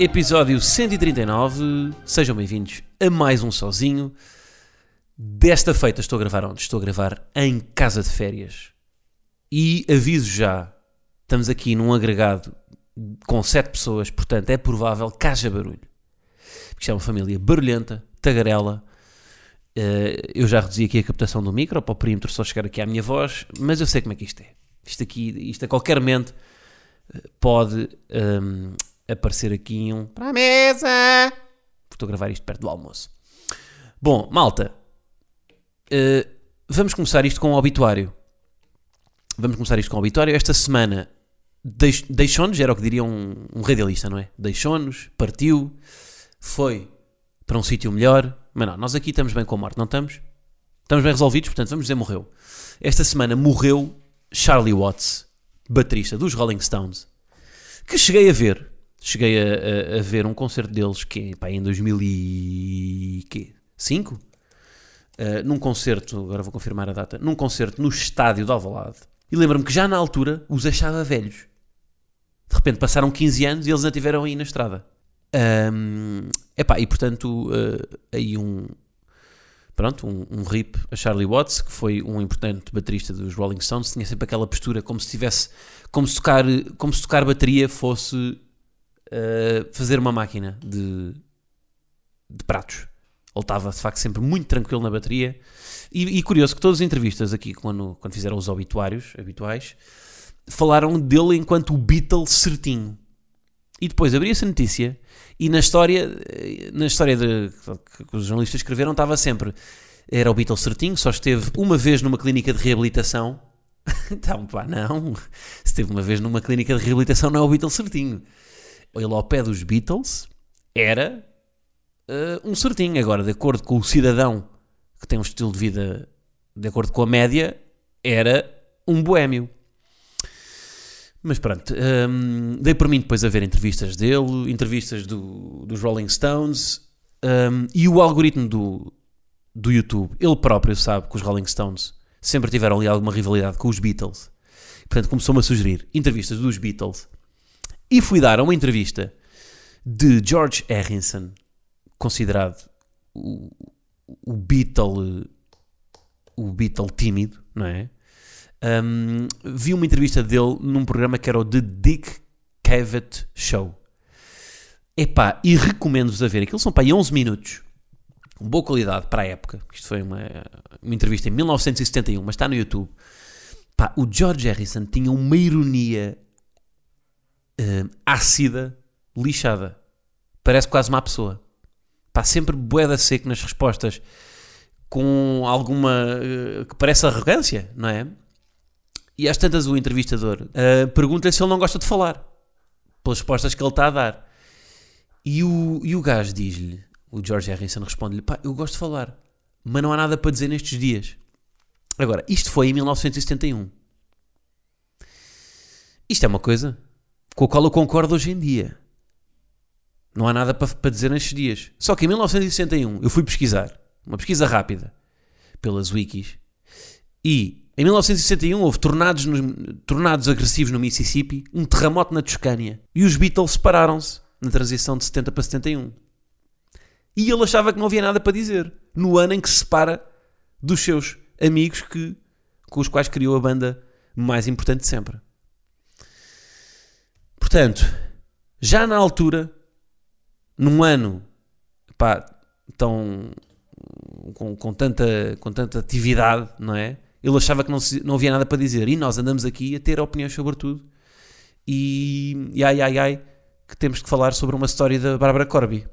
Episódio 139, sejam bem-vindos a mais um sozinho. Desta feita estou a gravar onde? Estou a gravar em casa de férias. E aviso já, estamos aqui num agregado com sete pessoas, portanto é provável que haja barulho. Porque isto é uma família barulhenta, tagarela. Eh, eu já reduzi aqui a captação do micro para o perímetro só chegar aqui à minha voz, mas eu sei como é que isto é. Isto aqui, isto a qualquer momento eh, pode ehm, aparecer aqui um para a mesa. Estou a gravar isto perto do almoço. Bom, malta, eh, vamos começar isto com o obituário. Vamos começar isto com o obituário. Esta semana deix- deixou-nos, era o que diria um, um radialista, não é? Deixou-nos, partiu, foi para um sítio melhor. Mas não, nós aqui estamos bem com a morte, não estamos? Estamos bem resolvidos, portanto, vamos dizer morreu. Esta semana morreu Charlie Watts, baterista dos Rolling Stones, que cheguei a ver. Cheguei a, a- a ver um concerto deles que pá, em 2005, uh, num concerto, agora vou confirmar a data, num concerto no estádio de Alvalade. E lembro-me que já na altura os achava velhos. De repente passaram 15 anos e eles ainda estiveram aí na estrada. Um, epá, e portanto, uh, aí um, pronto, um, um rip a Charlie Watts, que foi um importante baterista dos Rolling Stones, tinha sempre aquela postura como se tivesse, como se tocar, como se tocar bateria fosse uh, fazer uma máquina de, de pratos. Ele estava de facto sempre muito tranquilo na bateria. E, e curioso que todas as entrevistas aqui, quando, quando fizeram os obituários habituais, falaram dele enquanto o Beatle certinho. E depois abria-se a notícia e na história, eh, na história de, que os jornalistas escreveram, estava sempre era o Beatle certinho, só esteve uma vez numa clínica de reabilitação. Então, pá, não. Se esteve uma vez numa clínica de reabilitação, não é o Beatle certinho. Ele ao pé dos Beatles era eh, um certinho. Agora, de acordo com o cidadão que tem um estilo de vida de acordo com a média, era um boémio. Mas pronto, hum, dei por mim depois a ver entrevistas dele, entrevistas do, dos Rolling Stones hum, e o algoritmo do, do YouTube. Ele próprio sabe que os Rolling Stones sempre tiveram ali alguma rivalidade com os Beatles. Portanto, começou-me a sugerir entrevistas dos Beatles. E fui dar uma entrevista de George Harrison, considerado o, o Beatle o Beatle tímido, não é? Um, vi uma entrevista dele num programa que era o The Dick Cavett Show. Epá, e recomendo-vos a ver. Aquilo são aí 11 minutos. Boa qualidade para a época. Isto foi uma, uma entrevista em 1971, mas está no YouTube. O George Harrison tinha uma ironia hum, ácida, lixada. Parece quase uma pessoa. Pá, sempre boeda seco nas respostas com alguma eh, que parece arrogância, não é? E às tantas o entrevistador eh, pergunta-lhe se ele não gosta de falar, pelas respostas que ele está a dar. E o, e o gajo diz-lhe, o George Harrison responde-lhe: pá, eu gosto de falar, mas não há nada para dizer nestes dias. Agora, isto foi em 1971. Isto é uma coisa com a qual eu concordo hoje em dia. Não há nada para, para dizer nestes dias. Só que em 1961 eu fui pesquisar uma pesquisa rápida pelas wikis, e em 1961 houve tornados, no, tornados agressivos no Mississippi, um terremoto na Toscânia, e os Beatles separaram-se na transição de 70 para 71. E ele achava que não havia nada para dizer, no ano em que se separa dos seus amigos que, com os quais criou a banda mais importante de sempre. Portanto, já na altura, num ano pá, tão com, com, tanta, com tanta atividade, não é? Ele achava que não, se, não havia nada para dizer. E nós andamos aqui a ter opiniões sobre tudo. E, e ai, ai, ai, que temos que falar sobre uma história da Bárbara Corby.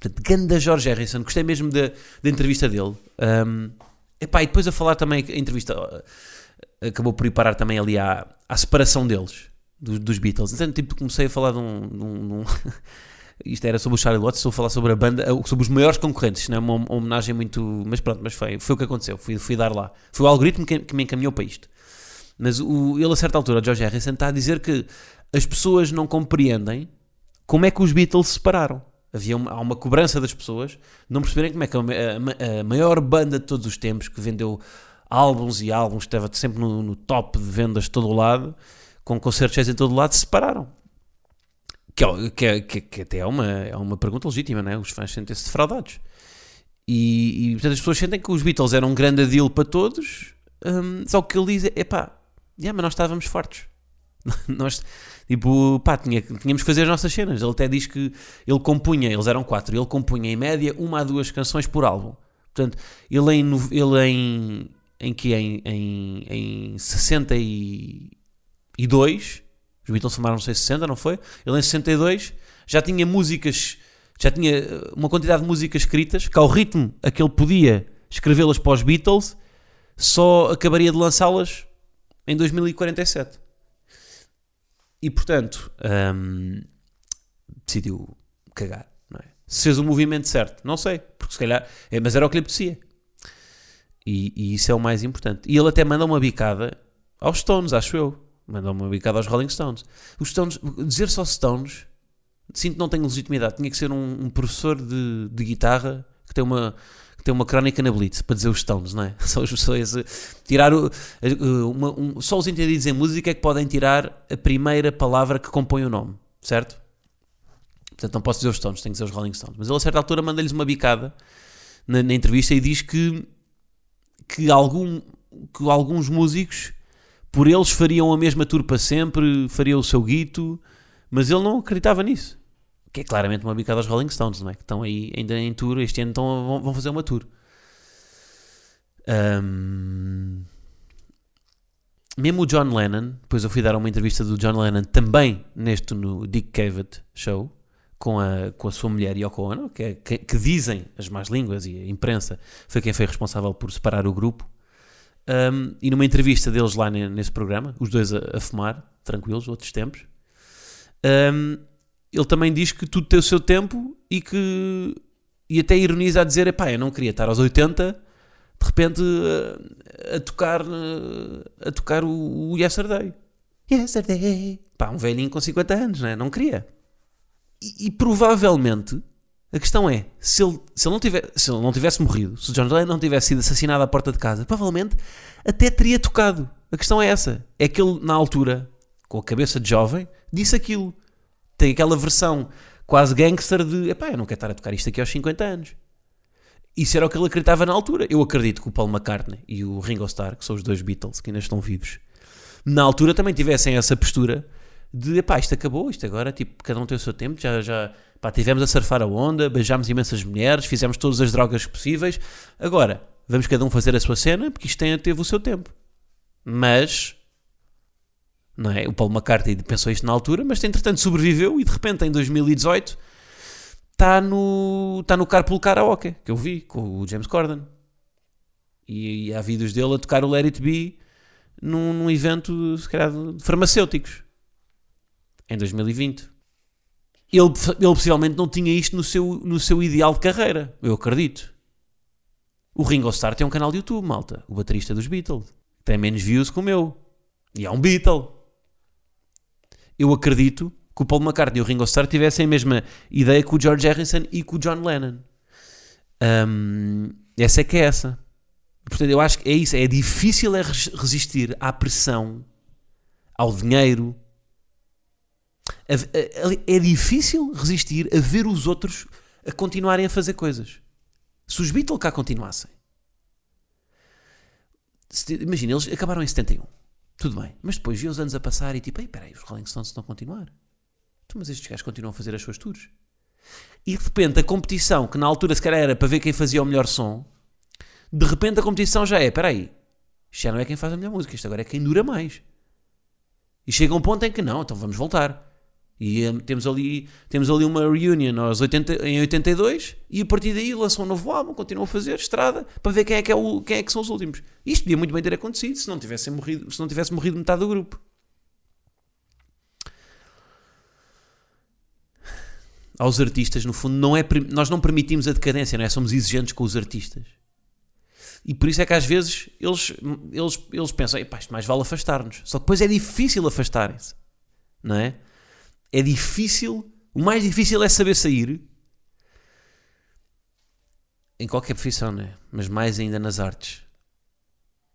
Portanto, ganda George Harrison. Gostei mesmo da, da entrevista dele. Um, epá, e depois a falar também, a entrevista uh, acabou por ir parar também ali à, à separação deles, dos, dos Beatles. Então, tipo, comecei a falar de um, de um, de um Isto era sobre o Charlie Watts, estou a falar sobre a banda, eh, sobre os maiores concorrentes, não é uma homenagem muito. Mas pronto, mas foi, foi o que aconteceu, fui, fui dar lá. Foi o algoritmo que, que me encaminhou para isto. Mas o, ele, a certa altura, George Harrison, está a dizer que as pessoas não compreendem como é que os Beatles se separaram. Havia uma, há uma cobrança das pessoas não perceberem como é que a, a, a maior banda de todos os tempos que vendeu álbuns e álbuns, estava sempre no, no top de vendas de todo o lado, com concertos em todo lado, se separaram. Que, é, que, é, que, que, até é uma, é uma pergunta legítima, não é? Os fãs sentem-se defraudados. E, e portanto as pessoas sentem que os Beatles eram um grande deal para todos, um, só que ele diz é pá, yeah, mas nós estávamos fortes. nós, tipo, pá, tinha, tínhamos que fazer as nossas cenas. Ele até diz que ele compunha, eles eram quatro, ele compunha em média uma a duas canções por álbum. Portanto, ele em, ele em, em que em, em, em 62 os Beatles formaram, não sei, 60, não foi? Ele em 62 já tinha músicas, já tinha eh, uma quantidade de músicas escritas, que ao ritmo a que ele podia escrevê-las para os Beatles, só acabaria de lançá-las em 2047. E portanto, hum, decidiu cagar, não é? Se fez o movimento certo, não sei, porque se calhar, é, mas era o que lhe apetecia. E, e, isso é o mais importante. E ele até manda uma bicada aos Stones, acho eu. Manda uma bicada aos Rolling Stones. Os Stones, dizer só Stones, sinto que não tenho legitimidade. Tinha que ser um, um professor de, de, guitarra que tem uma que tem uma crónica na Blitz para dizer os Stones, não é? Só as pessoas tirar o, uma, um, só os entendidos em música é que podem tirar a primeira palavra que compõe o nome, certo? Portanto, não posso dizer os Stones, tenho que dizer os Rolling Stones. Mas ele a certa altura manda-lhes uma bicada na, na entrevista e diz que que, algum, que alguns músicos, por eles, fariam a mesma tour para sempre, fariam o seu guito, mas ele não acreditava nisso. Que é claramente uma bicada aos Rolling Stones, não é? Que estão aí ainda em tour, este ano estão, vão fazer uma tour. Um... Mesmo o John Lennon, depois eu fui dar uma entrevista do John Lennon também neste no Dick Cavett Show, com a, com a sua mulher Yoko Ono, que, é, que, que, dizem as más línguas e a imprensa foi quem foi responsável por separar o grupo. Um, e numa entrevista deles lá nesse programa, os dois a, a fumar, tranquilos, outros tempos, um, ele também diz que tudo tem o seu tempo e que e até ironiza a dizer: epá, eu não queria estar aos 80 de repente a, a tocar a tocar o, o Yesterday. Yesterday. Pá, um velhinho com 50 anos, né? não queria. E, e, provavelmente a questão é: se ele, se, ele não tiver, se ele não tivesse morrido, se o John Lennon não tivesse sido assassinado à porta de casa, provavelmente até teria tocado. A questão é essa: é que ele, na altura, com a cabeça de jovem, disse aquilo. Tem aquela versão quase gangster de: epá, eu não quero estar a tocar isto aqui aos 50 anos. Isso era o que ele acreditava na altura. Eu acredito que o Paul McCartney e o Ringo Starr, que são os dois Beatles que ainda estão vivos, na altura também tivessem essa postura de epá, isto acabou, isto agora, tipo, cada um tem o seu tempo, já, já pá, tivemos a surfar a onda, beijámos imensas mulheres, fizemos todas as drogas possíveis, agora vamos cada um fazer a sua cena, porque isto tem, teve o seu tempo. Mas, não é? O Paulo McCartney pensou isto na altura, mas entretanto sobreviveu e de repente em 2018 está no, está no Carpool Karaoke, que eu vi, com o James Corden. E, e há vídeos dele a tocar o Let It Be num, num evento, se calhar, de farmacêuticos em 2020. Ele, ele possivelmente não tinha isto no seu, no seu ideal de carreira, eu acredito. O Ringo Starr tem um canal de YouTube, malta, o baterista dos Beatles. Tem menos views que o meu. E é um Beatle. Eu acredito que o Paul McCartney e o Ringo Starr tivessem a mesma ideia que o George Harrison e que o John Lennon. Um, essa é que é essa. Portanto, eu acho que é isso. É difícil é resistir à pressão, ao dinheiro, é difícil resistir a ver os outros a continuarem a fazer coisas. Se os Beatles cá continuassem, imagina, eles acabaram em 71, tudo bem, mas depois vi os anos a passar e tipo, ei, peraí, os Rolling Stones estão a continuar. Então, mas estes gajos continuam a fazer as suas tours. E de repente a competição, que na altura se calhar era para ver quem fazia o melhor som, de repente a competição já é, peraí, isto já não é quem faz a melhor música, isto agora é quem dura mais. E chega um ponto em que não, então vamos voltar. E um, temos, ali, temos ali uma reunion aos 80, em 82 e a partir daí lançam um novo álbum, continuam a fazer estrada para ver quem é que, é o, quem é que são os últimos. Isto podia muito bem ter acontecido se não tivesse morrido, se não tivesse morrido metade do grupo. aos artistas, no fundo, não é, nós não permitimos a decadência, não é? Somos exigentes com os artistas. E por isso é que às vezes eles, eles, eles pensam, isto mais vale afastar-nos. Só que depois é difícil afastarem-se, não é? É difícil, o mais difícil é saber sair em qualquer profissão, não é? Mas mais ainda nas artes.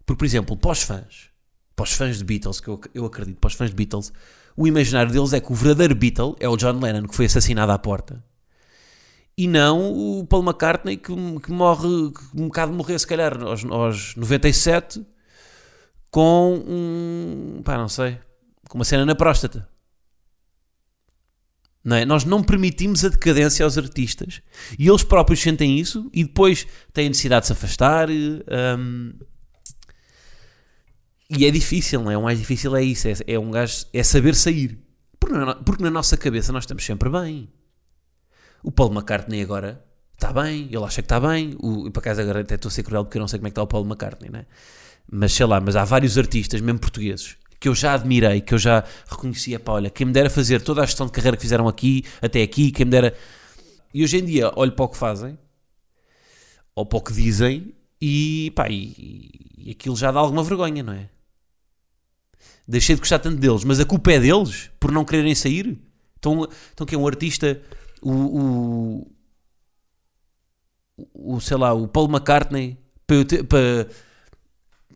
Porque, por exemplo, para os fãs, para os fãs de Beatles, que eu, eu acredito, para os fãs de Beatles, o imaginário deles é que o verdadeiro Beatle é o John Lennon, que foi assassinado à porta. E não o Paul McCartney, que, que morre, que um bocado morrer, se calhar, aos, aos 97, com um. pá, não sei. com uma cena na próstata. Não é? Nós não permitimos a decadência aos artistas e eles próprios sentem isso e depois têm necessidade de se afastar. Um, e é difícil, não é? O mais difícil é isso, é, é um gajo, é saber sair. Porque na, porque na nossa cabeça nós estamos sempre bem. O Paul McCartney agora está bem, ele acha que está bem. O, e para casa agora até estou a ser cruel porque eu não sei como é que está o Paul McCartney, né? Mas sei lá, mas há vários artistas, mesmo portugueses, que eu já admirei, que eu já reconhecia, pá, olha, quem me dera fazer toda a gestão de carreira que fizeram aqui, até aqui, quem me dera. E hoje em dia olho para o que fazem, ou para o que dizem, e pá, e, e aquilo já dá alguma vergonha, não é? deixei de gostar tanto deles, mas a culpa é deles por não quererem sair. Então, então que é um artista, o, o, o, sei lá, o Paul McCartney, para, ter, para,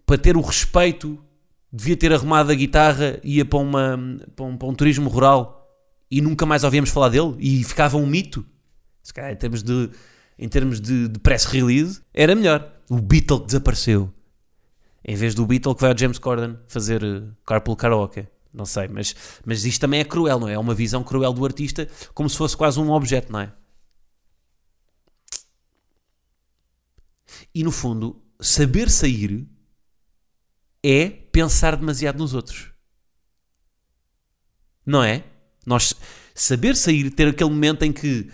para ter o respeito, devia ter arrumado a guitarra, ia para, uma, para, um, para um turismo rural e nunca mais ouvíamos falar dele e ficava um mito. Se calhar, em termos de, em termos de, de press release, era melhor. O Beatle desapareceu em vez do Beatle que vai ao James Corden fazer uh, carpool karaoke. Não sei, mas, mas isto também é cruel, não é? É uma visão cruel do artista, como se fosse quase um objeto, não é? E no fundo, saber sair é pensar demasiado nos outros. Não é? Nós saber sair, ter aquele momento em que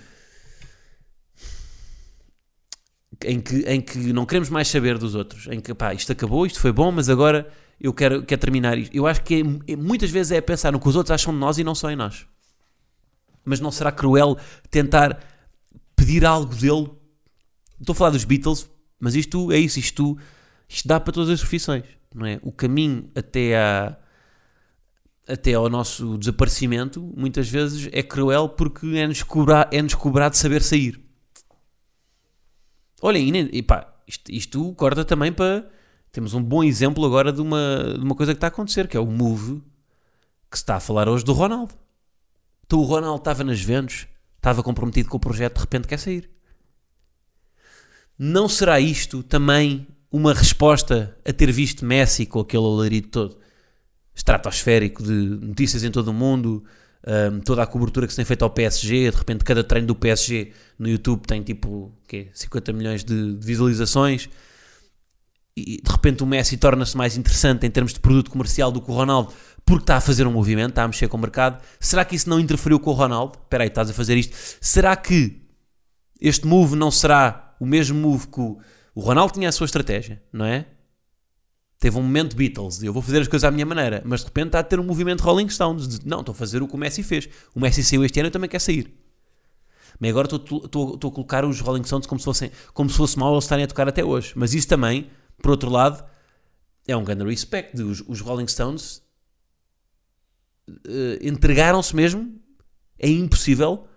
em que, em que não queremos mais saber dos outros, em que pá, isto acabou, isto foi bom, mas agora eu quero, quero terminar isto. Eu acho que é, é, muitas vezes é pensar no que os outros acham de nós e não só em nós. Mas não será cruel tentar pedir algo dele? Estou a falar dos Beatles, mas isto é isso, isto, isto dá para todas as profissões, não é? O caminho até a até ao nosso desaparecimento, muitas vezes é cruel porque é-nos cobrar, é-nos cobrado saber sair. Olha, e, pá, isto, isto corta também para. Temos um bom exemplo agora de uma, de uma coisa que está a acontecer, que é o move que se está a falar hoje do Ronaldo. Então o Ronaldo estava nas Juventus, estava comprometido com o projeto, de repente quer sair. Não será isto também uma resposta a ter visto Messi com aquele alarido todo estratosférico de notícias em todo o mundo, um, toda a cobertura que se tem feito ao PSG, de repente cada treino do PSG no YouTube tem tipo quê, 50 milhões de, de visualizações e de repente o Messi torna-se mais interessante em termos de produto comercial do que o Ronaldo porque está a fazer um movimento, está a mexer com o mercado. Será que isso não interferiu com o Ronaldo? Espera aí, estás a fazer isto. Será que este move não será o mesmo move que o, o Ronaldo tinha a sua estratégia, não é? teve um momento Beatles, eu vou fazer as coisas à minha maneira, mas de repente está a ter um movimento Rolling Stones, de, não, estou a fazer o que o Messi fez. O Messi saiu este ano, eu também quero sair. Mas agora estou, estou, a colocar os Rolling Stones como se, fossem, como se fosse mal eles estarem a tocar até hoje. Mas isso também, por outro lado, é um grande respect. Os, os Rolling Stones uh, entregaram-se mesmo. É impossível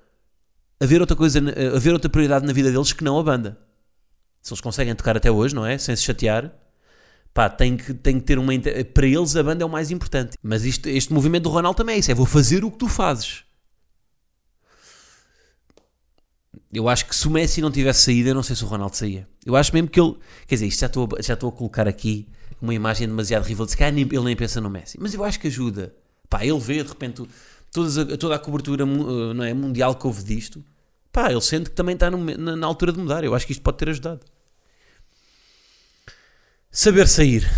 haver outra coisa, haver outra prioridade na vida deles que não a banda. Se eles conseguem tocar até hoje, não é? Sem se chatear, pá, tem que, tem que ter uma. Para eles a banda é o mais importante. Mas isto, este movimento do Ronaldo também é isso: é vou fazer o que tu fazes. Eu acho que se o Messi não tivesse saído, eu não sei se o Ronaldo saía. Eu acho mesmo que ele. Quer dizer, isto já estou, já estou a colocar aqui uma imagem demasiado rival de que ele nem pensa no Messi. Mas eu acho que ajuda. Pá, ele vê de repente a, toda a cobertura eh, não é, mundial que houve disto. Pá, ele sente que também está no, na, na altura de mudar. Eu acho que isto pode ter ajudado. Saber sair.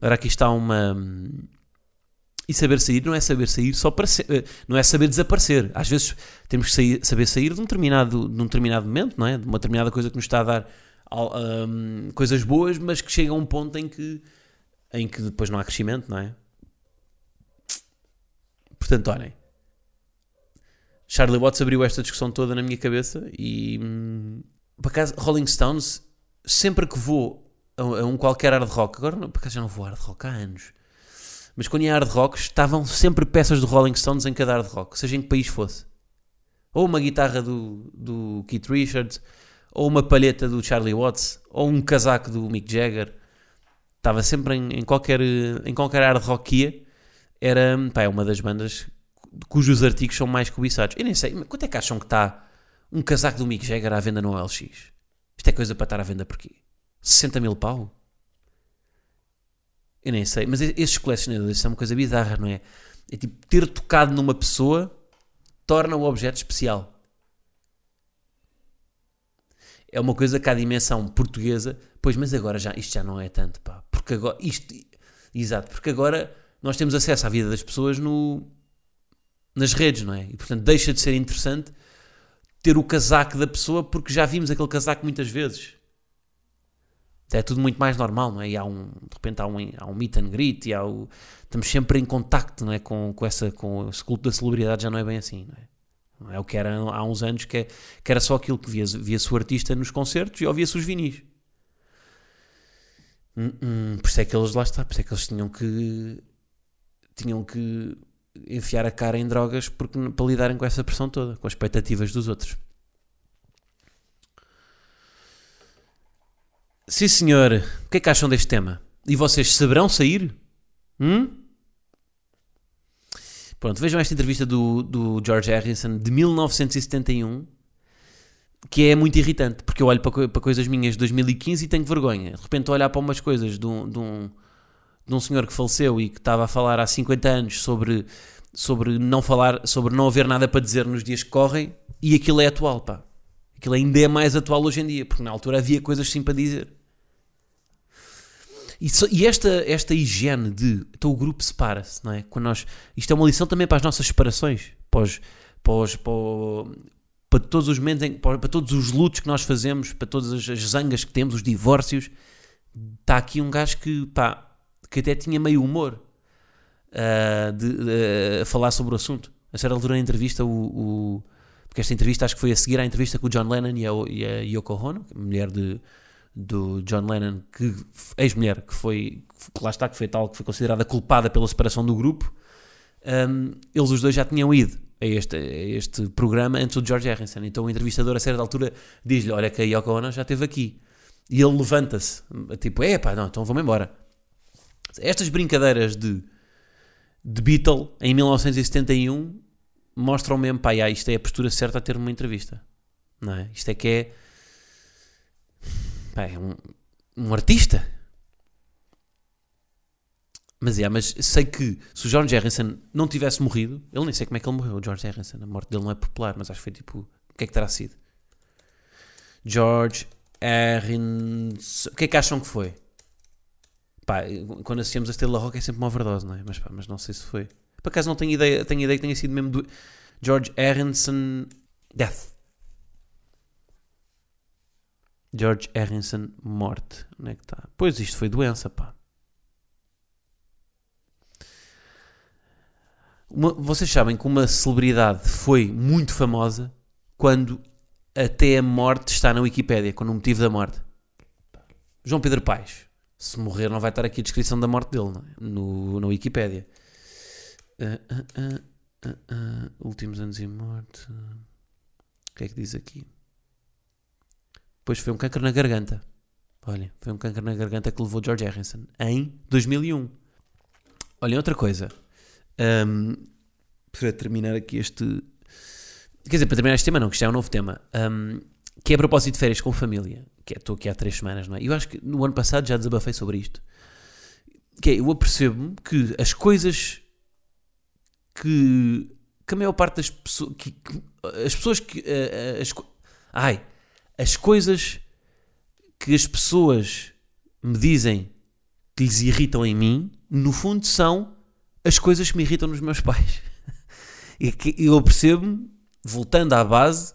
Ora, aqui está uma. E saber sair não é saber sair só para ser, eh, não é saber desaparecer. Às vezes temos que sair, saber sair de um, determinado, de um determinado momento, não é? De uma determinada coisa que nos está a dar um, coisas boas, mas que chega a um ponto em que, em que depois não há crescimento, não é? Portanto, olhem. Charlie Watts abriu esta discussão toda na minha cabeça e, hum, por acaso, Rolling Stones, sempre que vou a, um qualquer hard rock, agora não, por acaso já não vou a hard rock há anos, mas quando ia hard rock estavam sempre peças do Rolling Stones em cada hard rock, seja em que país fosse. Ou uma guitarra do, do Keith Richards, ou uma palheta do Charlie Watts, ou um casaco do Mick Jagger. Estava sempre em, em qualquer, em qualquer hard rock que ia. Era pá, é uma das bandas cujos artigos são mais cobiçados. Eu nem sei, quanto é que acham que está um casaco do Mick Jagger à venda no LX? Isto é coisa para estar à venda por quê? 60 mil pau? Eu nem sei, mas esses colecionadores são uma coisa bizarra, não é? É tipo, ter tocado numa pessoa torna o objeto especial. É uma coisa que a dimensão portuguesa, pois, mas agora já, isto já não é tanto, pá. Porque agora, isto, exato, porque agora nós temos acesso à vida das pessoas no, nas redes, não é? E portanto deixa de ser interessante ter o casaco da pessoa porque já vimos aquele casaco muitas vezes. É tudo muito mais normal, não é? E há um, de repente há um, há um meet and greet e há o, estamos sempre em contacto não é? com, com, essa, com esse culto da celebridade, já não é bem assim, não é? Não é o que era há uns anos, que, é, que era só aquilo que via-se via o artista nos concertos e ouvia-se os vinis. Hum, hum, por isso é que eles lá está, por isso é que eles tinham que tinham que enfiar a cara em drogas porque, para lidarem com essa pressão toda, com as expectativas dos outros. Sim, senhor. O que é que acham deste tema? E vocês saberão sair? Hum? Pronto, vejam esta entrevista do, do George Harrison de 1971, que é muito irritante, porque eu olho para, para coisas minhas de 2015 e tenho vergonha. De repente, olhar para umas coisas de um, de um, de um senhor que faleceu e que estava a falar há 50 anos sobre, sobre não falar, sobre não haver nada para dizer nos dias que correm, e aquilo é atual, pá aquilo ainda é mais atual hoje em dia, porque na altura havia coisas sim para dizer. E, so, e esta, esta higiene de então o grupo separa-se, não é? Quando nós, isto é uma lição também para as nossas separações, para, os, para, para, todos os momentos, para, todos os lutos que nós fazemos, para todas as, as zangas que temos, os divórcios. Está aqui um gajo que, pá, que até tinha meio humor uh, de, uh, a falar sobre o assunto. A certa altura na entrevista, o, o porque esta entrevista acho que foi a seguir à entrevista com o John Lennon e a, e a Yoko Ono, mulher de, do John Lennon, que ex-mulher, que foi, que lá está, que foi tal, que foi considerada culpada pela separação do grupo. Um, eles os dois já tinham ido a este, a este programa antes do George Harrison. Então o entrevistador, a certa altura, diz-lhe: Olha, que a Yoko Ono já esteve aqui. E ele levanta-se, tipo, é pá, não, então vamos embora. Estas brincadeiras de, de Beatle em 1971 mostram mesmo, pá, yeah, isto é a postura certa a ter uma entrevista. Não é? Isto é que é. Pá, é um, um artista. Mas, yeah, mas sei que se o George Harrison não tivesse morrido, ele nem sei como é que ele morreu, o George Harrison. A morte dele não é popular, mas acho que foi tipo. O que é que terá sido? George Harrison. O que é que acham que foi? Pá, quando associamos a Estrela Rock é sempre uma overdose, não é? Mas, pá, mas não sei se foi. Por acaso não tenho ideia, tenho ideia que tenha sido mesmo do George Harrison Death. George Harrison morte. Onde é que está? Pois isto foi doença, pá. Uma, vocês sabem que uma celebridade foi muito famosa quando até a morte está na Wikipédia, com o motivo da morte. João Pedro Paes. Se morrer, não vai estar aqui a descrição da morte dele, é? no, na Wikipédia. Uh, uh, uh, últimos anos e morte. O que é que diz aqui? Depois foi um câncer na garganta. Olha, foi um câncer na garganta que levou George Harrison em 2001. Olha, outra coisa. Um, para terminar aqui este. Quer dizer, para terminar este tema, não, que isto é um novo tema. Um, que é a propósito de férias com família. Que é, estou aqui há três semanas, não é? Eu acho que no ano passado já desabafei sobre isto. Que é, eu apercebo-me que as coisas que, que a maior parte das pessoas. Que, que, as pessoas que. Uh, as, ai, as coisas que as pessoas me dizem que lhes irritam em mim, no fundo são as coisas que me irritam nos meus pais. e que eu percebo-me, voltando à base,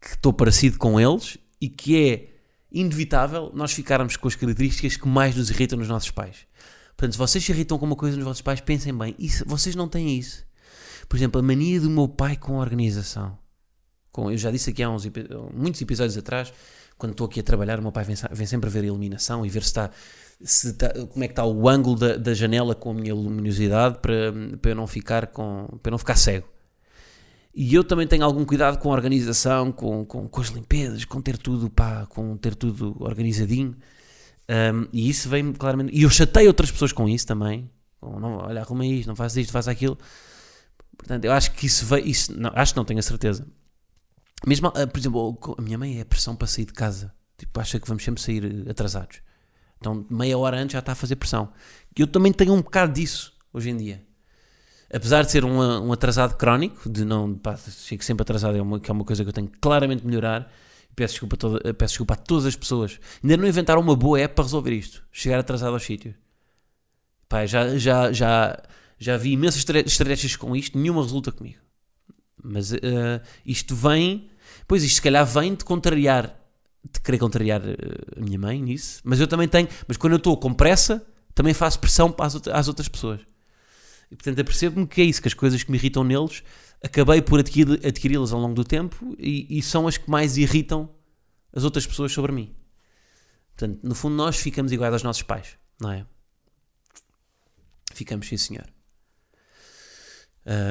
que estou parecido com eles e que é inevitável nós ficarmos com as características que mais nos irritam nos nossos pais. Portanto, se vocês se irritam com uma coisa nos vossos pais, pensem bem, isso, vocês não têm isso. Por exemplo, a mania do meu pai com a organização. Com, eu já disse aqui há uns, muitos episódios atrás, quando estou aqui a trabalhar, o meu pai vem, vem sempre a ver a iluminação e ver se está, se está, como é que está o ângulo da, da janela com a minha luminosidade para, para eu não ficar com, para não ficar cego. E eu também tenho algum cuidado com a organização, com, com, com as limpezas, com ter tudo, pá, com ter tudo organizadinho. Um, e isso vem claramente. E eu chatei outras pessoas com isso também. Com, não, olha, arruma isto, não faz isto, faz aquilo. Portanto, eu acho que isso veio. Isso, não, acho que não tenho a certeza. Mesmo, uh, por exemplo, a minha mãe é pressão para sair de casa. Tipo, acha que vamos sempre sair atrasados. Então, meia hora antes já está a fazer pressão. Eu também tenho um bocado disso hoje em dia apesar de ser um, um atrasado crónico, de não, pá, chego sempre atrasado, é uma, que é uma coisa que eu tenho que claramente melhorar. Peço desculpa, toda, peço desculpa a todas as pessoas. Ainda não inventaram uma boa app para resolver isto. Chegar atrasado aos sítios. Pá, já, já, já, já vi imensas estratégias com isto, nenhuma resulta comigo. Mas uh, isto vem, pois isto se calhar vem de contrariar, de querer contrariar uh, a minha mãe nisso. Mas eu também tenho, mas quando eu estou com pressa, também faço pressão às, às outras pessoas. E portanto apercebo-me que é isso, que as coisas que me irritam neles, acabei por adquiri-las ao longo do tempo e, e, são as que mais irritam as outras pessoas sobre mim. Portanto, no fundo, nós ficamos iguais aos nossos pais, não é? Ficamos, sim, senhor.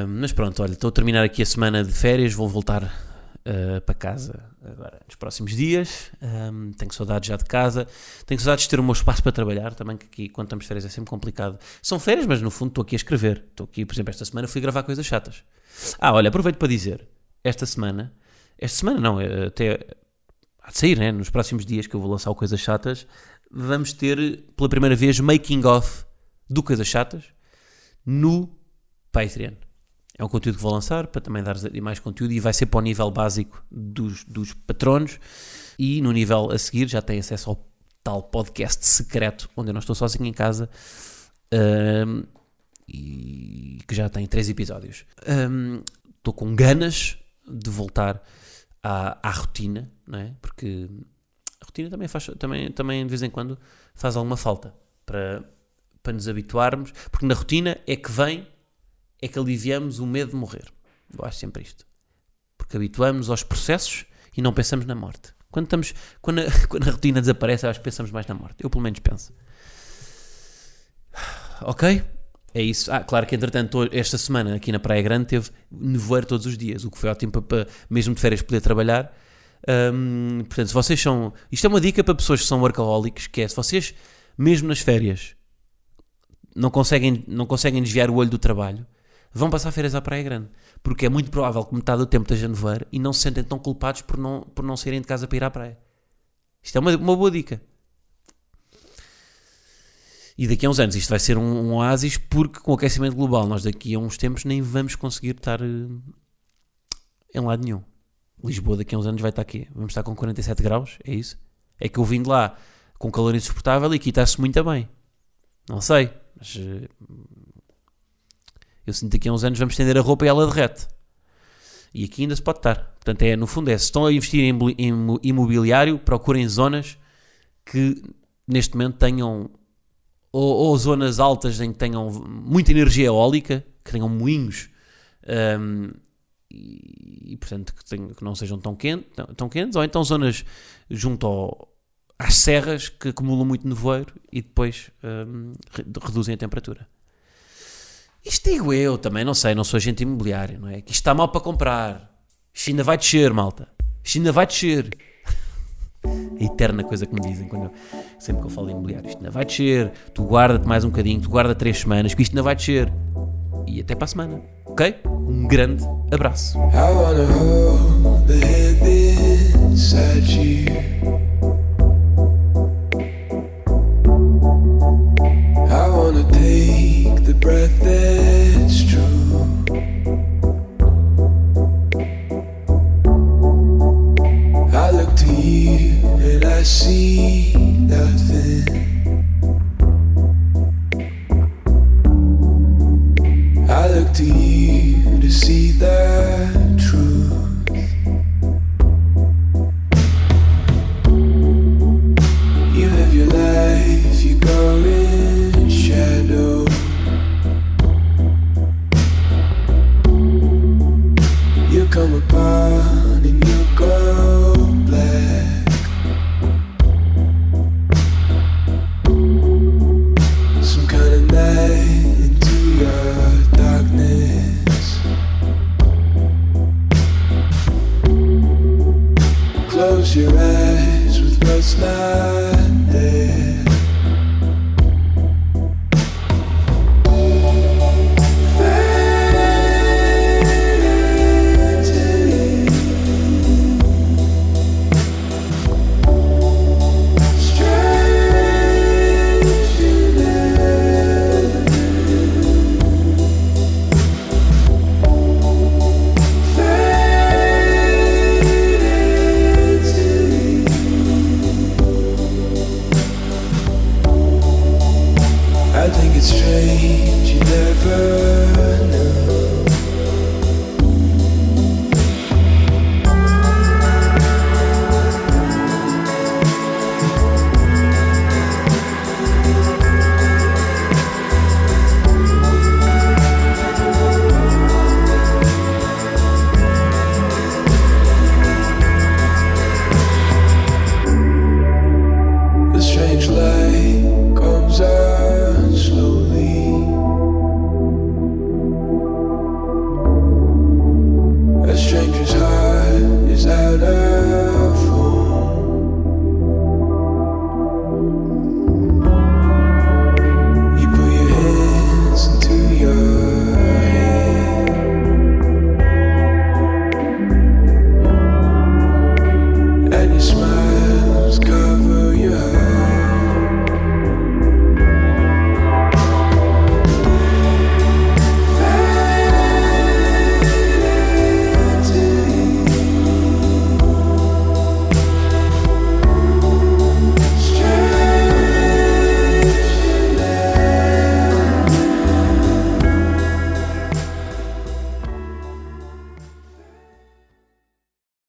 Mas pronto, olha, estou a terminar aqui a semana de férias, vou voltar uh, para casa agora nos próximos dias. Um, tenho saudades já de casa, tenho saudades de ter o meu espaço para trabalhar também, que aqui quando estamos férias é sempre complicado. São férias, mas no fundo estou aqui a escrever. Estou aqui, por exemplo, esta semana fui gravar coisas chatas. Ah, olha, aproveito para dizer, esta semana, esta semana não, é até há de sair, né? nos próximos dias que eu vou lançar o Coisas Chatas, vamos ter pela primeira vez making of do Coisas Chatas no Patreon. É um conteúdo que vou lançar para também dar mais conteúdo e vai ser para o nível básico dos, dos patronos. E no nível a seguir já tem acesso ao tal podcast secreto onde eu não estou sozinho em casa um, e que já tem três episódios. Um, estou com ganas de voltar à, à rotina, não é? Porque a rotina também, faz, também, também de vez em quando faz alguma falta para, para nos habituarmos, porque na rotina é que vem é que aliviamos o medo de morrer. Eu acho sempre isto. Porque habituamos aos processos e não pensamos na morte. Quando, estamos, quando, a, quando a rotina desaparece, acho que pensamos mais na morte. Eu, pelo menos, penso. Ok? É isso. Ah, claro que, entretanto, esta semana aqui na Praia Grande teve nevoeiro todos os dias, o que foi ótimo para, para mesmo de férias, poder trabalhar. Um, portanto, se vocês são. Isto é uma dica para pessoas que são workaholics, que é se vocês, mesmo nas férias, não conseguem, não conseguem desviar o olho do trabalho, vão passar férias à Praia Grande. Porque é muito provável que metade do tempo esteja a nevoeiro e não se sentem tão culpados por não, por não saírem de casa para ir à praia. Isto é uma, uma boa dica. E daqui a uns anos isto vai ser um, um oásis porque com o aquecimento global nós daqui a uns tempos nem vamos conseguir estar uh, em lado nenhum. Lisboa daqui a uns anos vai estar aqui. Vamos estar com 47 graus, é isso? É que eu vim de lá com calor insuportável e aqui está-se muito bem. Não sei, mas uh, eu sinto que daqui a uns anos vamos estender a roupa e ela derrete. E aqui ainda se pode estar. Portanto, é, no fundo, é se estão a investir em imobiliário, procurem zonas que neste momento tenham ou, ou zonas altas em que tenham muita energia eólica, que tenham moinhos um, e, e, portanto que, tenham, que, não sejam tão, quente, tão, tão, quentes, ou então zonas junto ao, às serras que acumulam muito nevoeiro e depois um, reduzem a temperatura. Isto digo eu também, não sei, não sou agente imobiliário, não é? Que isto está mal para comprar. Isto ainda vai descer, malta. Isto ainda vai descer. A eterna coisa que me dizem quando eu, sempre que eu falo de imobiliário. Isto ainda vai descer. Tu guarda-te mais um bocadinho, tu guarda três semanas, que isto ainda vai descer. E até para a semana, ok? Um grande abraço. Breath that's true. I look to you and I see nothing. I look to you to see